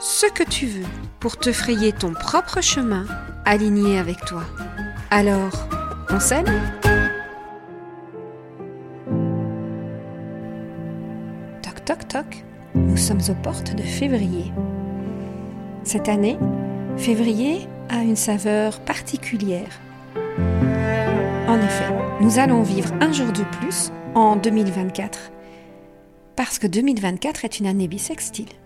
ce que tu veux pour te frayer ton propre chemin aligné avec toi. Alors, on s'aime Toc toc toc, nous sommes aux portes de février. Cette année, février a une saveur particulière. En effet, nous allons vivre un jour de plus en 2024, parce que 2024 est une année bisextile.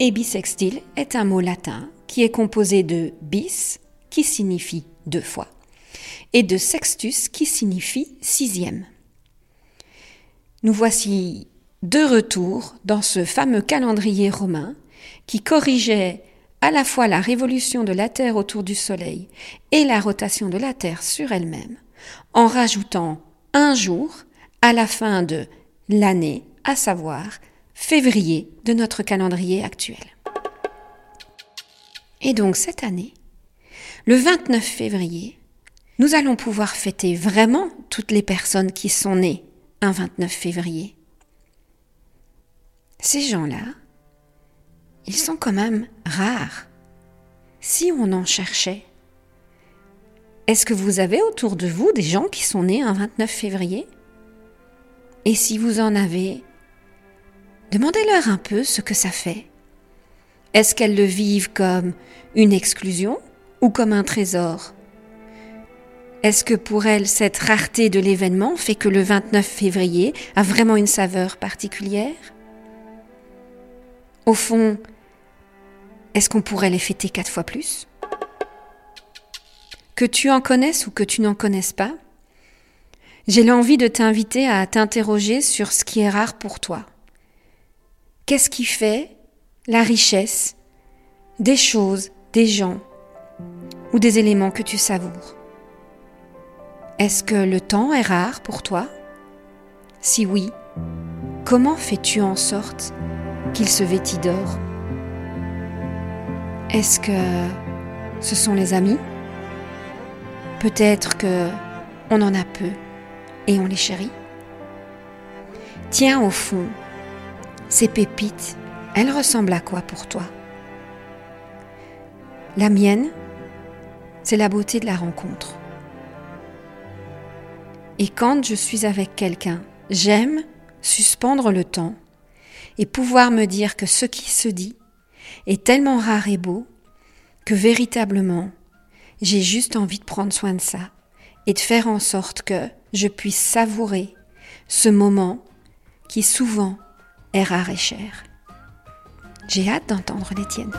Et bisextile est un mot latin qui est composé de bis, qui signifie deux fois, et de sextus, qui signifie sixième. Nous voici de retour dans ce fameux calendrier romain qui corrigeait à la fois la révolution de la Terre autour du Soleil et la rotation de la Terre sur elle-même, en rajoutant un jour à la fin de l'année, à savoir février de notre calendrier actuel. Et donc cette année, le 29 février, nous allons pouvoir fêter vraiment toutes les personnes qui sont nées un 29 février. Ces gens-là, ils sont quand même rares. Si on en cherchait, est-ce que vous avez autour de vous des gens qui sont nés un 29 février? Et si vous en avez, Demandez-leur un peu ce que ça fait. Est-ce qu'elles le vivent comme une exclusion ou comme un trésor? Est-ce que pour elles, cette rareté de l'événement fait que le 29 février a vraiment une saveur particulière? Au fond, est-ce qu'on pourrait les fêter quatre fois plus? Que tu en connaisses ou que tu n'en connaisses pas, j'ai l'envie de t'inviter à t'interroger sur ce qui est rare pour toi. Qu'est-ce qui fait la richesse des choses, des gens ou des éléments que tu savoures? Est-ce que le temps est rare pour toi? Si oui, comment fais-tu en sorte qu'il se vêtit d'or? Est-ce que ce sont les amis? Peut-être que on en a peu et on les chérit. Tiens au fond, ces pépites, elles ressemblent à quoi pour toi? La mienne, c'est la beauté de la rencontre. Et quand je suis avec quelqu'un, j'aime suspendre le temps et pouvoir me dire que ce qui se dit est tellement rare et beau que véritablement j'ai juste envie de prendre soin de ça et de faire en sorte que je puisse savourer ce moment qui souvent rare et. J'ai hâte d'entendre les tiennes.